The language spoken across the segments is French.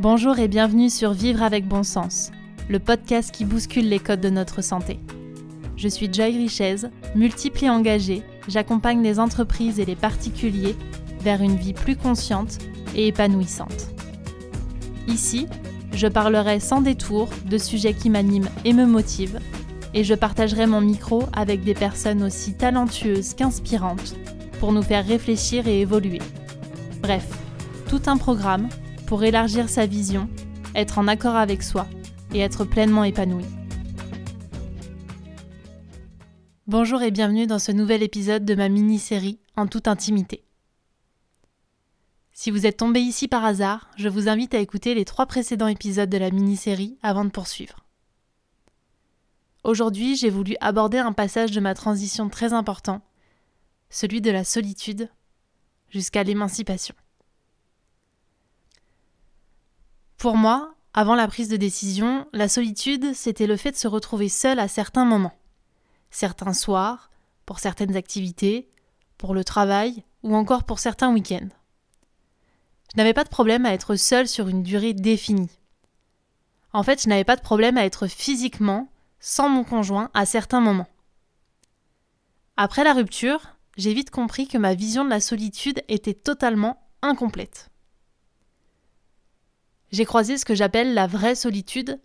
Bonjour et bienvenue sur Vivre avec bon sens, le podcast qui bouscule les codes de notre santé. Je suis Joy Richez, multiple et engagée, j'accompagne les entreprises et les particuliers vers une vie plus consciente et épanouissante. Ici, je parlerai sans détour de sujets qui m'animent et me motivent, et je partagerai mon micro avec des personnes aussi talentueuses qu'inspirantes pour nous faire réfléchir et évoluer. Bref, tout un programme pour élargir sa vision, être en accord avec soi et être pleinement épanoui. Bonjour et bienvenue dans ce nouvel épisode de ma mini-série En toute intimité. Si vous êtes tombé ici par hasard, je vous invite à écouter les trois précédents épisodes de la mini-série avant de poursuivre. Aujourd'hui, j'ai voulu aborder un passage de ma transition très important, celui de la solitude jusqu'à l'émancipation. Pour moi, avant la prise de décision, la solitude, c'était le fait de se retrouver seul à certains moments. Certains soirs, pour certaines activités, pour le travail ou encore pour certains week-ends. Je n'avais pas de problème à être seul sur une durée définie. En fait, je n'avais pas de problème à être physiquement sans mon conjoint à certains moments. Après la rupture, j'ai vite compris que ma vision de la solitude était totalement incomplète. J'ai croisé ce que j'appelle la vraie solitude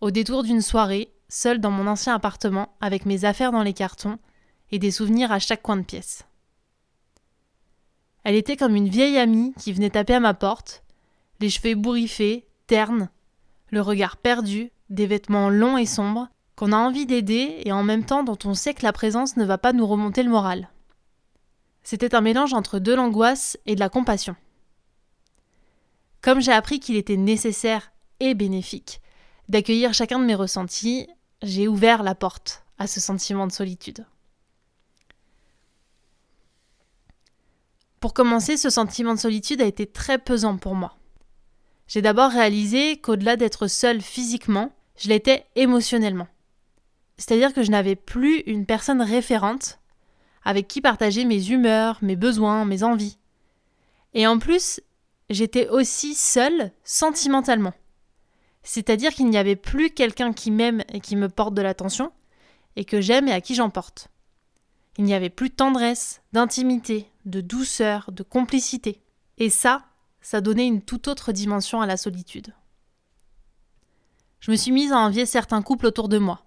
au détour d'une soirée, seule dans mon ancien appartement, avec mes affaires dans les cartons et des souvenirs à chaque coin de pièce. Elle était comme une vieille amie qui venait taper à ma porte, les cheveux bourriffés, ternes, le regard perdu, des vêtements longs et sombres, qu'on a envie d'aider et en même temps dont on sait que la présence ne va pas nous remonter le moral. C'était un mélange entre de l'angoisse et de la compassion. Comme j'ai appris qu'il était nécessaire et bénéfique d'accueillir chacun de mes ressentis, j'ai ouvert la porte à ce sentiment de solitude. Pour commencer, ce sentiment de solitude a été très pesant pour moi. J'ai d'abord réalisé qu'au-delà d'être seule physiquement, je l'étais émotionnellement. C'est-à-dire que je n'avais plus une personne référente avec qui partager mes humeurs, mes besoins, mes envies. Et en plus, j'étais aussi seule sentimentalement. C'est-à-dire qu'il n'y avait plus quelqu'un qui m'aime et qui me porte de l'attention, et que j'aime et à qui j'en porte. Il n'y avait plus de tendresse, d'intimité, de douceur, de complicité. Et ça, ça donnait une toute autre dimension à la solitude. Je me suis mise à envier certains couples autour de moi,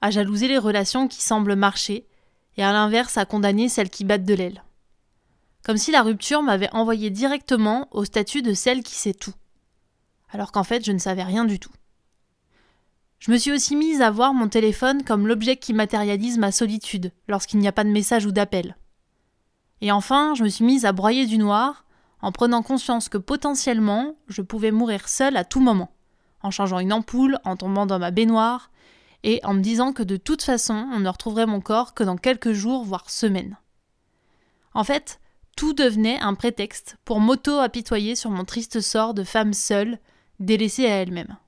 à jalouser les relations qui semblent marcher, et à l'inverse à condamner celles qui battent de l'aile comme si la rupture m'avait envoyé directement au statut de celle qui sait tout, alors qu'en fait je ne savais rien du tout. Je me suis aussi mise à voir mon téléphone comme l'objet qui matérialise ma solitude lorsqu'il n'y a pas de message ou d'appel. Et enfin, je me suis mise à broyer du noir en prenant conscience que potentiellement je pouvais mourir seule à tout moment, en changeant une ampoule, en tombant dans ma baignoire, et en me disant que de toute façon on ne retrouverait mon corps que dans quelques jours, voire semaines. En fait, tout devenait un prétexte pour m'auto-apitoyer sur mon triste sort de femme seule, délaissée à elle-même.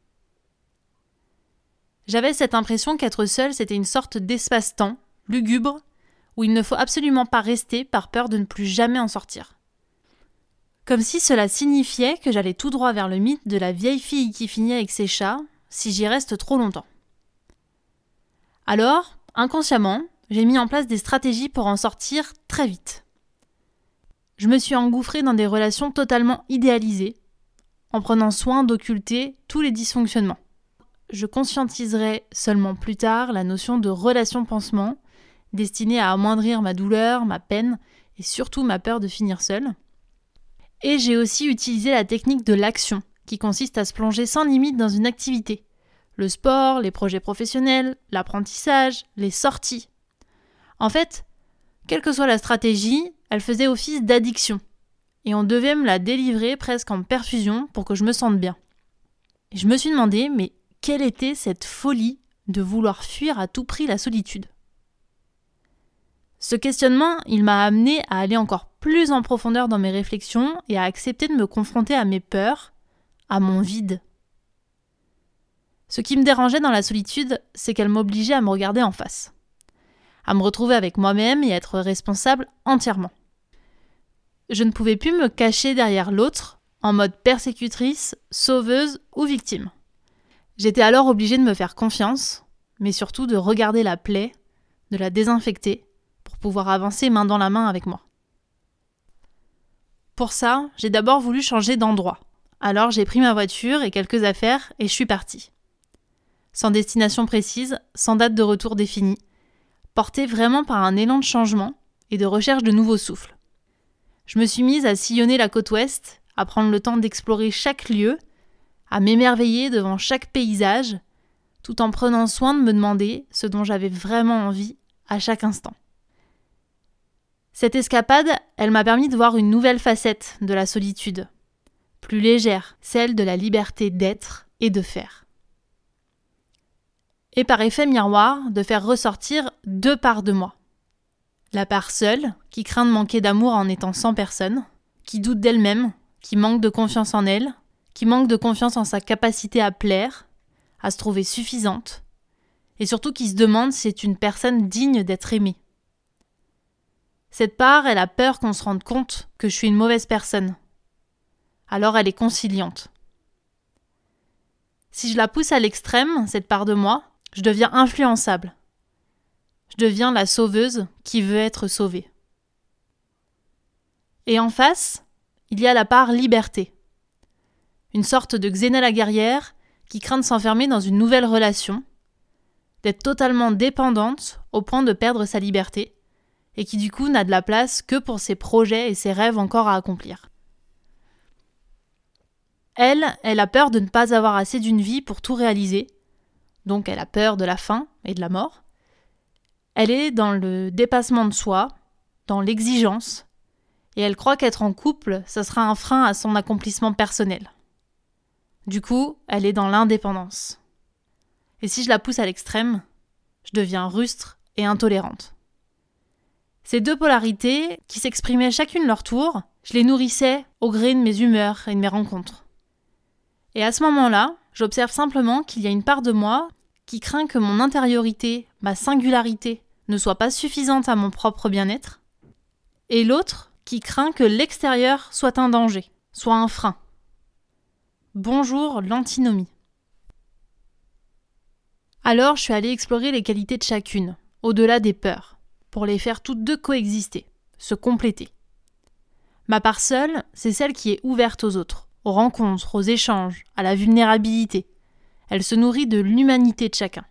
J'avais cette impression qu'être seule, c'était une sorte d'espace-temps, lugubre, où il ne faut absolument pas rester par peur de ne plus jamais en sortir. Comme si cela signifiait que j'allais tout droit vers le mythe de la vieille fille qui finit avec ses chats, si j'y reste trop longtemps. Alors, inconsciemment, j'ai mis en place des stratégies pour en sortir très vite je me suis engouffrée dans des relations totalement idéalisées, en prenant soin d'occulter tous les dysfonctionnements. Je conscientiserai seulement plus tard la notion de relation-pansement, destinée à amoindrir ma douleur, ma peine et surtout ma peur de finir seule. Et j'ai aussi utilisé la technique de l'action, qui consiste à se plonger sans limite dans une activité. Le sport, les projets professionnels, l'apprentissage, les sorties. En fait, quelle que soit la stratégie, elle faisait office d'addiction. Et on devait me la délivrer presque en perfusion pour que je me sente bien. Je me suis demandé, mais quelle était cette folie de vouloir fuir à tout prix la solitude? Ce questionnement, il m'a amené à aller encore plus en profondeur dans mes réflexions et à accepter de me confronter à mes peurs, à mon vide. Ce qui me dérangeait dans la solitude, c'est qu'elle m'obligeait à me regarder en face à me retrouver avec moi-même et être responsable entièrement. Je ne pouvais plus me cacher derrière l'autre en mode persécutrice, sauveuse ou victime. J'étais alors obligée de me faire confiance, mais surtout de regarder la plaie, de la désinfecter, pour pouvoir avancer main dans la main avec moi. Pour ça, j'ai d'abord voulu changer d'endroit. Alors j'ai pris ma voiture et quelques affaires et je suis partie. Sans destination précise, sans date de retour définie, portée vraiment par un élan de changement et de recherche de nouveaux souffles. Je me suis mise à sillonner la côte ouest, à prendre le temps d'explorer chaque lieu, à m'émerveiller devant chaque paysage, tout en prenant soin de me demander ce dont j'avais vraiment envie à chaque instant. Cette escapade, elle m'a permis de voir une nouvelle facette de la solitude, plus légère, celle de la liberté d'être et de faire. Et par effet miroir, de faire ressortir deux parts de moi. La part seule, qui craint de manquer d'amour en étant sans personne, qui doute d'elle-même, qui manque de confiance en elle, qui manque de confiance en sa capacité à plaire, à se trouver suffisante, et surtout qui se demande si c'est une personne digne d'être aimée. Cette part, elle a peur qu'on se rende compte que je suis une mauvaise personne. Alors elle est conciliante. Si je la pousse à l'extrême, cette part de moi, je deviens influençable. Je deviens la sauveuse qui veut être sauvée. Et en face, il y a la part liberté. Une sorte de Xéna la guerrière qui craint de s'enfermer dans une nouvelle relation, d'être totalement dépendante au point de perdre sa liberté, et qui du coup n'a de la place que pour ses projets et ses rêves encore à accomplir. Elle, elle a peur de ne pas avoir assez d'une vie pour tout réaliser, donc elle a peur de la faim et de la mort. Elle est dans le dépassement de soi, dans l'exigence, et elle croit qu'être en couple, ce sera un frein à son accomplissement personnel. Du coup, elle est dans l'indépendance. Et si je la pousse à l'extrême, je deviens rustre et intolérante. Ces deux polarités, qui s'exprimaient chacune leur tour, je les nourrissais au gré de mes humeurs et de mes rencontres. Et à ce moment-là, j'observe simplement qu'il y a une part de moi qui craint que mon intériorité, ma singularité, ne soit pas suffisante à mon propre bien-être, et l'autre qui craint que l'extérieur soit un danger, soit un frein. Bonjour l'antinomie. Alors je suis allée explorer les qualités de chacune, au-delà des peurs pour les faire toutes deux coexister, se compléter. Ma part seule, c'est celle qui est ouverte aux autres, aux rencontres, aux échanges, à la vulnérabilité. Elle se nourrit de l'humanité de chacun.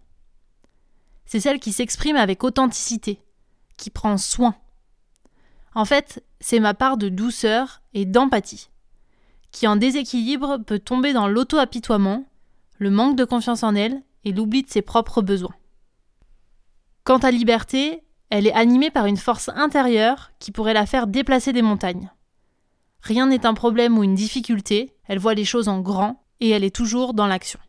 C'est celle qui s'exprime avec authenticité, qui prend soin. En fait, c'est ma part de douceur et d'empathie, qui en déséquilibre peut tomber dans l'auto-apitoiement, le manque de confiance en elle et l'oubli de ses propres besoins. Quant à liberté, elle est animée par une force intérieure qui pourrait la faire déplacer des montagnes. Rien n'est un problème ou une difficulté, elle voit les choses en grand et elle est toujours dans l'action.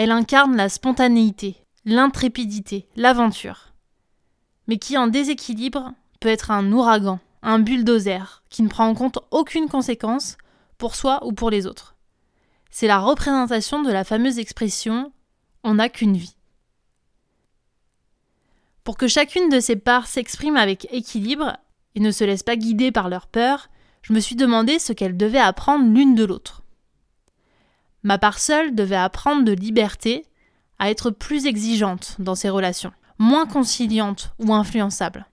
Elle incarne la spontanéité, l'intrépidité, l'aventure. Mais qui en déséquilibre peut être un ouragan, un bulldozer, qui ne prend en compte aucune conséquence pour soi ou pour les autres. C'est la représentation de la fameuse expression on n'a qu'une vie. Pour que chacune de ces parts s'exprime avec équilibre et ne se laisse pas guider par leur peur, je me suis demandé ce qu'elles devaient apprendre l'une de l'autre. Ma part seule devait apprendre de liberté à être plus exigeante dans ses relations, moins conciliante ou influençable,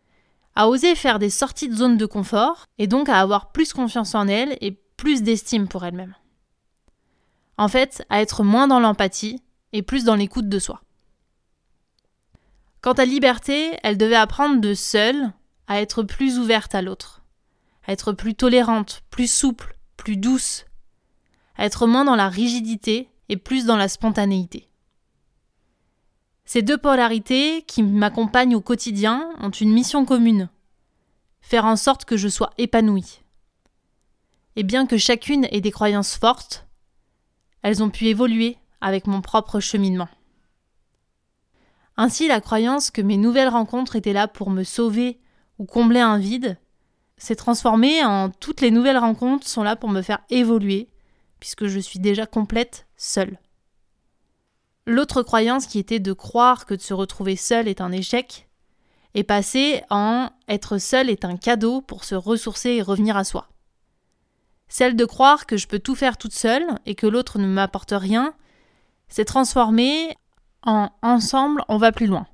à oser faire des sorties de zone de confort et donc à avoir plus confiance en elle et plus d'estime pour elle-même. En fait, à être moins dans l'empathie et plus dans l'écoute de soi. Quant à liberté, elle devait apprendre de seule à être plus ouverte à l'autre, à être plus tolérante, plus souple, plus douce, à être moins dans la rigidité et plus dans la spontanéité. Ces deux polarités qui m'accompagnent au quotidien ont une mission commune faire en sorte que je sois épanouie. Et bien que chacune ait des croyances fortes, elles ont pu évoluer avec mon propre cheminement. Ainsi, la croyance que mes nouvelles rencontres étaient là pour me sauver ou combler un vide s'est transformée en toutes les nouvelles rencontres sont là pour me faire évoluer, puisque je suis déjà complète seule. L'autre croyance qui était de croire que de se retrouver seule est un échec est passée en être seule est un cadeau pour se ressourcer et revenir à soi. celle de croire que je peux tout faire toute seule et que l'autre ne m'apporte rien, s'est transformée en ensemble on va plus loin.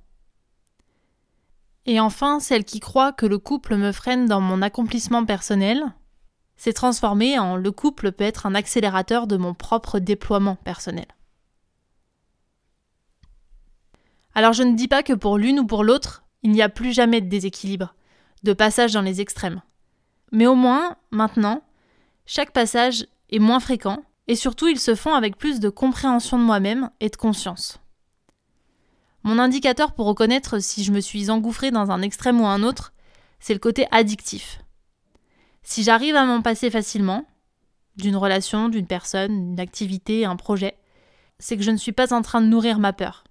Et enfin, celle qui croit que le couple me freine dans mon accomplissement personnel, s'est transformée en le couple peut être un accélérateur de mon propre déploiement personnel. Alors je ne dis pas que pour l'une ou pour l'autre, il n'y a plus jamais de déséquilibre, de passage dans les extrêmes. Mais au moins, maintenant, chaque passage est moins fréquent, et surtout ils se font avec plus de compréhension de moi-même et de conscience. Mon indicateur pour reconnaître si je me suis engouffré dans un extrême ou un autre, c'est le côté addictif. Si j'arrive à m'en passer facilement, d'une relation, d'une personne, d'une activité, un projet, c'est que je ne suis pas en train de nourrir ma peur.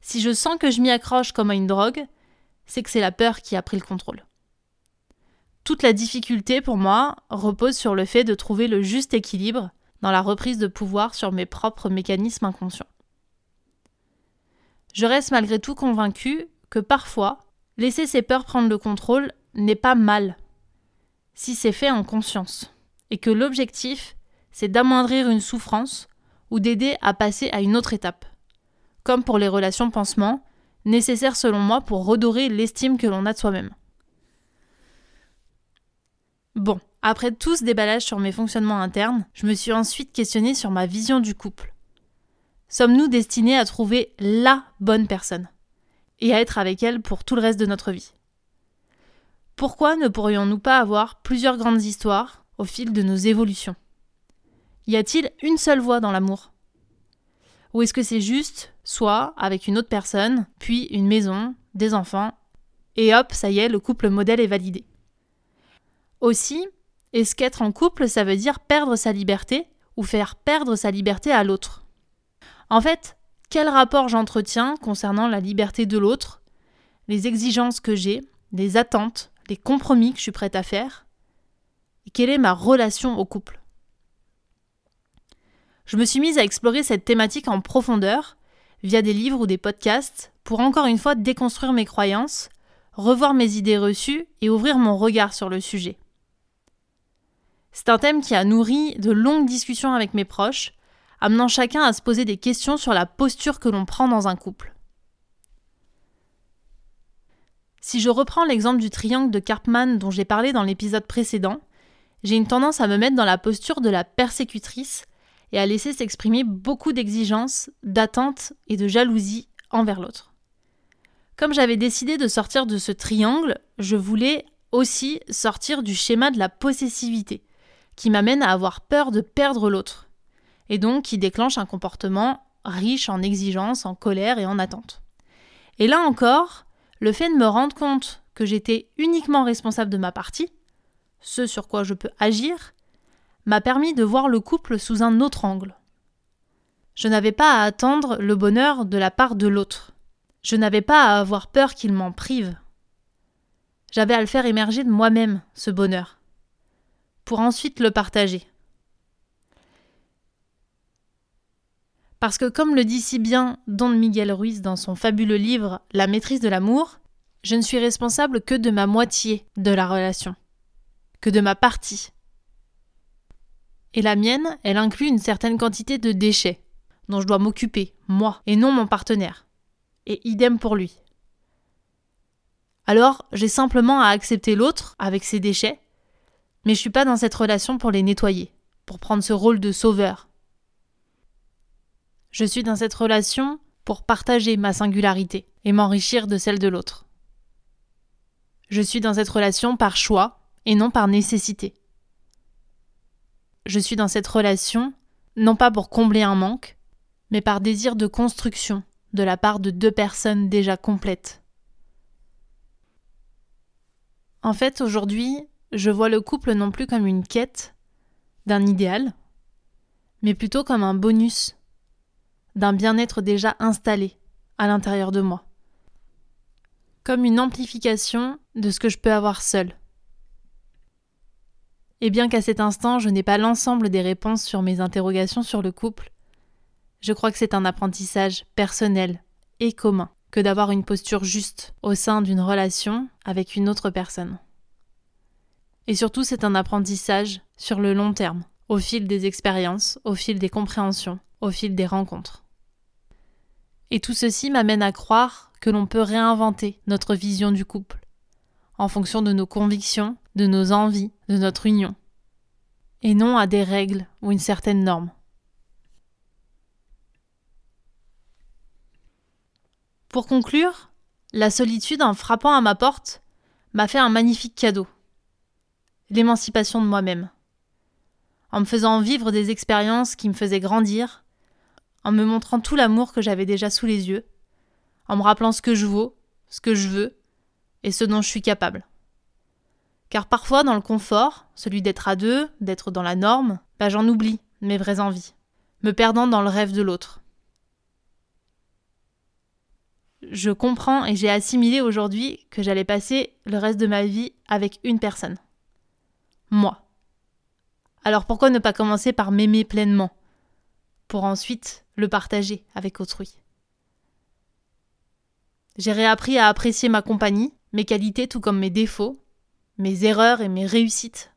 Si je sens que je m'y accroche comme à une drogue, c'est que c'est la peur qui a pris le contrôle. Toute la difficulté pour moi repose sur le fait de trouver le juste équilibre dans la reprise de pouvoir sur mes propres mécanismes inconscients. Je reste malgré tout convaincu que parfois, laisser ses peurs prendre le contrôle n'est pas mal, si c'est fait en conscience, et que l'objectif, c'est d'amoindrir une souffrance ou d'aider à passer à une autre étape, comme pour les relations pansement, nécessaires selon moi pour redorer l'estime que l'on a de soi-même. Bon, après tout ce déballage sur mes fonctionnements internes, je me suis ensuite questionnée sur ma vision du couple. Sommes-nous destinés à trouver LA bonne personne et à être avec elle pour tout le reste de notre vie? Pourquoi ne pourrions-nous pas avoir plusieurs grandes histoires au fil de nos évolutions? Y a-t-il une seule voie dans l'amour? Ou est-ce que c'est juste, soit avec une autre personne, puis une maison, des enfants, et hop, ça y est, le couple modèle est validé? Aussi, est-ce qu'être en couple, ça veut dire perdre sa liberté ou faire perdre sa liberté à l'autre? En fait, quel rapport j'entretiens concernant la liberté de l'autre, les exigences que j'ai, les attentes, les compromis que je suis prête à faire Et quelle est ma relation au couple? Je me suis mise à explorer cette thématique en profondeur via des livres ou des podcasts pour encore une fois déconstruire mes croyances, revoir mes idées reçues et ouvrir mon regard sur le sujet. C'est un thème qui a nourri de longues discussions avec mes proches, amenant chacun à se poser des questions sur la posture que l'on prend dans un couple. Si je reprends l'exemple du triangle de Karpman dont j'ai parlé dans l'épisode précédent, j'ai une tendance à me mettre dans la posture de la persécutrice et à laisser s'exprimer beaucoup d'exigences, d'attentes et de jalousie envers l'autre. Comme j'avais décidé de sortir de ce triangle, je voulais aussi sortir du schéma de la possessivité, qui m'amène à avoir peur de perdre l'autre, et donc qui déclenche un comportement riche en exigences, en colère et en attente. Et là encore, le fait de me rendre compte que j'étais uniquement responsable de ma partie, ce sur quoi je peux agir, m'a permis de voir le couple sous un autre angle. Je n'avais pas à attendre le bonheur de la part de l'autre. Je n'avais pas à avoir peur qu'il m'en prive. J'avais à le faire émerger de moi-même, ce bonheur pour ensuite le partager. Parce que comme le dit si bien Don Miguel Ruiz dans son fabuleux livre La maîtrise de l'amour, je ne suis responsable que de ma moitié de la relation, que de ma partie. Et la mienne, elle inclut une certaine quantité de déchets, dont je dois m'occuper, moi, et non mon partenaire. Et idem pour lui. Alors, j'ai simplement à accepter l'autre avec ses déchets mais je suis pas dans cette relation pour les nettoyer, pour prendre ce rôle de sauveur. Je suis dans cette relation pour partager ma singularité et m'enrichir de celle de l'autre. Je suis dans cette relation par choix et non par nécessité. Je suis dans cette relation non pas pour combler un manque, mais par désir de construction de la part de deux personnes déjà complètes. En fait, aujourd'hui, je vois le couple non plus comme une quête d'un idéal, mais plutôt comme un bonus d'un bien-être déjà installé à l'intérieur de moi, comme une amplification de ce que je peux avoir seul. Et bien qu'à cet instant je n'ai pas l'ensemble des réponses sur mes interrogations sur le couple, je crois que c'est un apprentissage personnel et commun que d'avoir une posture juste au sein d'une relation avec une autre personne. Et surtout, c'est un apprentissage sur le long terme, au fil des expériences, au fil des compréhensions, au fil des rencontres. Et tout ceci m'amène à croire que l'on peut réinventer notre vision du couple, en fonction de nos convictions, de nos envies, de notre union, et non à des règles ou une certaine norme. Pour conclure, la solitude en frappant à ma porte m'a fait un magnifique cadeau. L'émancipation de moi-même. En me faisant vivre des expériences qui me faisaient grandir, en me montrant tout l'amour que j'avais déjà sous les yeux, en me rappelant ce que je vaux, ce que je veux et ce dont je suis capable. Car parfois, dans le confort, celui d'être à deux, d'être dans la norme, bah, j'en oublie mes vraies envies, me perdant dans le rêve de l'autre. Je comprends et j'ai assimilé aujourd'hui que j'allais passer le reste de ma vie avec une personne. Moi. Alors pourquoi ne pas commencer par m'aimer pleinement? Pour ensuite le partager avec autrui. J'ai réappris à apprécier ma compagnie, mes qualités tout comme mes défauts, mes erreurs et mes réussites,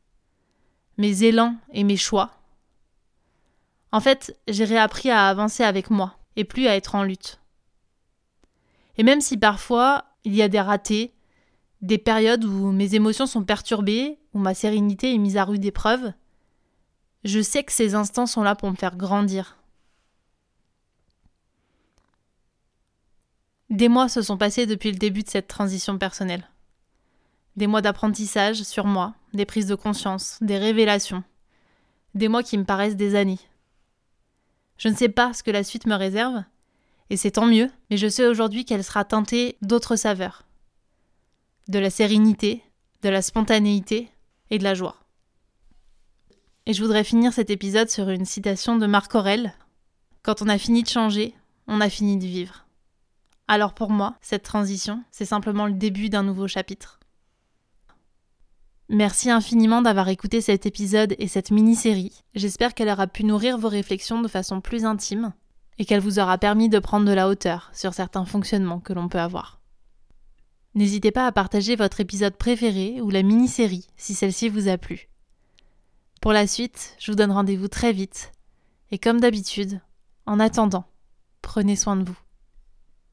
mes élans et mes choix. En fait, j'ai réappris à avancer avec moi et plus à être en lutte. Et même si parfois il y a des ratés, des périodes où mes émotions sont perturbées, où ma sérénité est mise à rude épreuve, je sais que ces instants sont là pour me faire grandir, Des mois se sont passés depuis le début de cette transition personnelle. Des mois d'apprentissage sur moi, des prises de conscience, des révélations. Des mois qui me paraissent des années. Je ne sais pas ce que la suite me réserve, et c'est tant mieux, mais je sais aujourd'hui qu'elle sera teintée d'autres saveurs. De la sérénité, de la spontanéité et de la joie. Et je voudrais finir cet épisode sur une citation de Marc Aurel. Quand on a fini de changer, on a fini de vivre. Alors pour moi, cette transition, c'est simplement le début d'un nouveau chapitre. Merci infiniment d'avoir écouté cet épisode et cette mini-série. J'espère qu'elle aura pu nourrir vos réflexions de façon plus intime et qu'elle vous aura permis de prendre de la hauteur sur certains fonctionnements que l'on peut avoir. N'hésitez pas à partager votre épisode préféré ou la mini-série si celle-ci vous a plu. Pour la suite, je vous donne rendez-vous très vite et comme d'habitude, en attendant, prenez soin de vous.